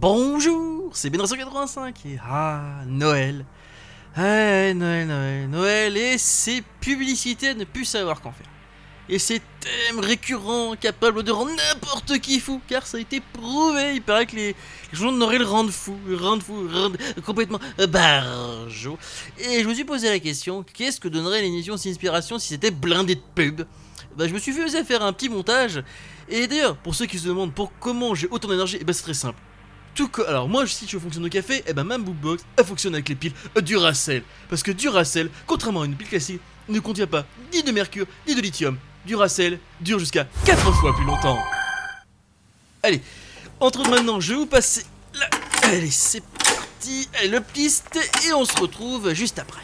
Bonjour, c'est Ben 85 et ah, Noël. Ah, Noël, Noël, Noël et ses publicités à ne plus savoir qu'en faire. Et ces thèmes récurrents capables de rendre n'importe qui fou, car ça a été prouvé, il paraît que les, journaux n'auraient le rendre fou, rendre fou, complètement barjo. Et je me suis posé la question, qu'est-ce que donnerait l'émission d'inspiration si c'était blindé de pub? Bah, je me suis fait faire un petit montage. Et d'ailleurs, pour ceux qui se demandent pour comment j'ai autant d'énergie, eh ben, c'est très simple. Tout co- Alors moi, si je fonctionne au café, et ben ma Boombox, elle fonctionne avec les piles Duracell. Parce que Duracell, contrairement à une pile classique, ne contient pas ni de mercure, ni de lithium. Duracell dure jusqu'à 4 fois plus longtemps. Allez, entre maintenant, je vais vous passer la... Allez, c'est parti. Le piste, et on se retrouve juste après.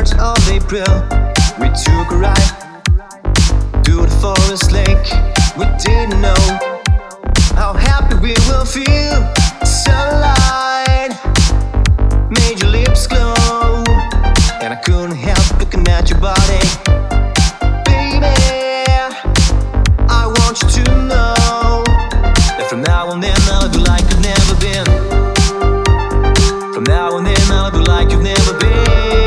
3rd of April. We took a ride to the forest lake. We didn't know how happy we will feel. Sunlight made your lips glow, and I couldn't help looking at your body, baby. I want you to know that from now on I'll like you've never been. From now on then I'll do like you've never been.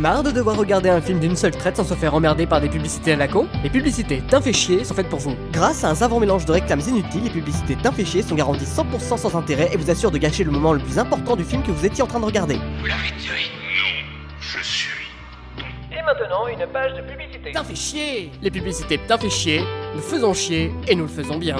Marre de devoir regarder un film d'une seule traite sans se faire emmerder par des publicités à la con Les publicités d'un fait chier sont faites pour vous. Grâce à un savant mélange de réclames inutiles, les publicités d'un fait chier sont garanties 100% sans intérêt et vous assurent de gâcher le moment le plus important du film que vous étiez en train de regarder. Et maintenant, une page de publicité. D'un fait chier Les publicités d'un fait chier, nous faisons chier et nous le faisons bien.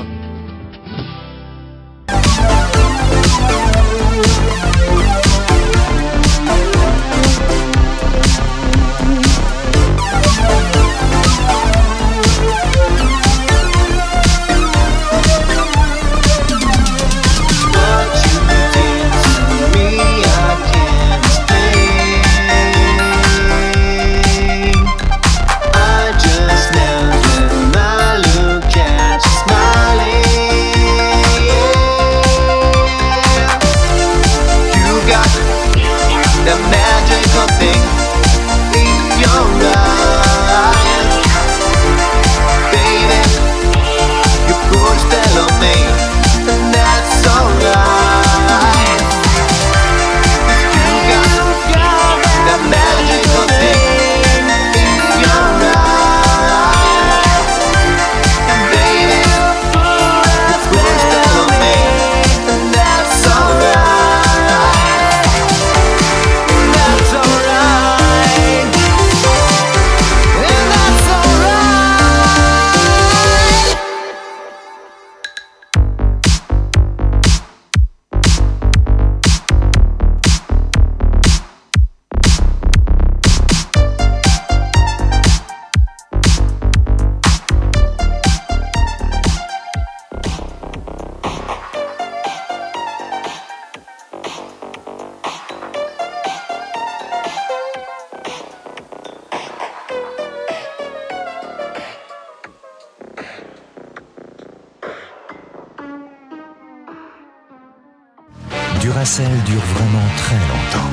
Duracell dure vraiment très longtemps.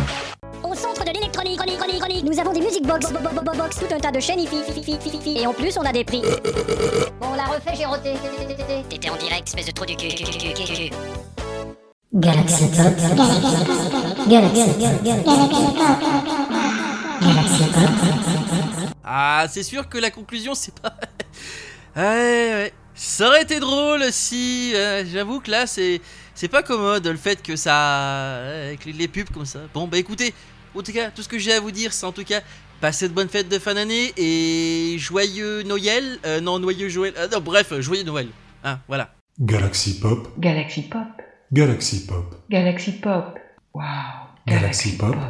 chronique, chronique, chronique, chronique. Nous avons des music box, bo- bo- bo- bo- box, tout un tas de chaînes, et en plus on a des prix. Bon, on l'a refait, j'ai roté. T'étais en direct, espèce de trou du cul. cul, cul, cul, cul. Galaxy. Galaxy Pop. Galaxy Pop. Galaxy Pop. Ah, c'est sûr que la conclusion, c'est pas. ouais, ouais. Ça aurait été drôle si. euh, J'avoue que là, c'est. C'est pas commode le fait que ça. ouais, Avec les- pubs comme ça. Bon, bah écoutez, en tout cas, tout ce que j'ai à vous dire, c'est en tout cas. Passez de bonnes fêtes de fin d'année et joyeux Noël. Euh, non, noyeux Joël. euh, non, bref, joyeux Noël. Hein, voilà. Galaxy Pop, Galaxy Pop. Galaxy Pop, Galaxy Pop. Wow. Galaxy Pop. Pop.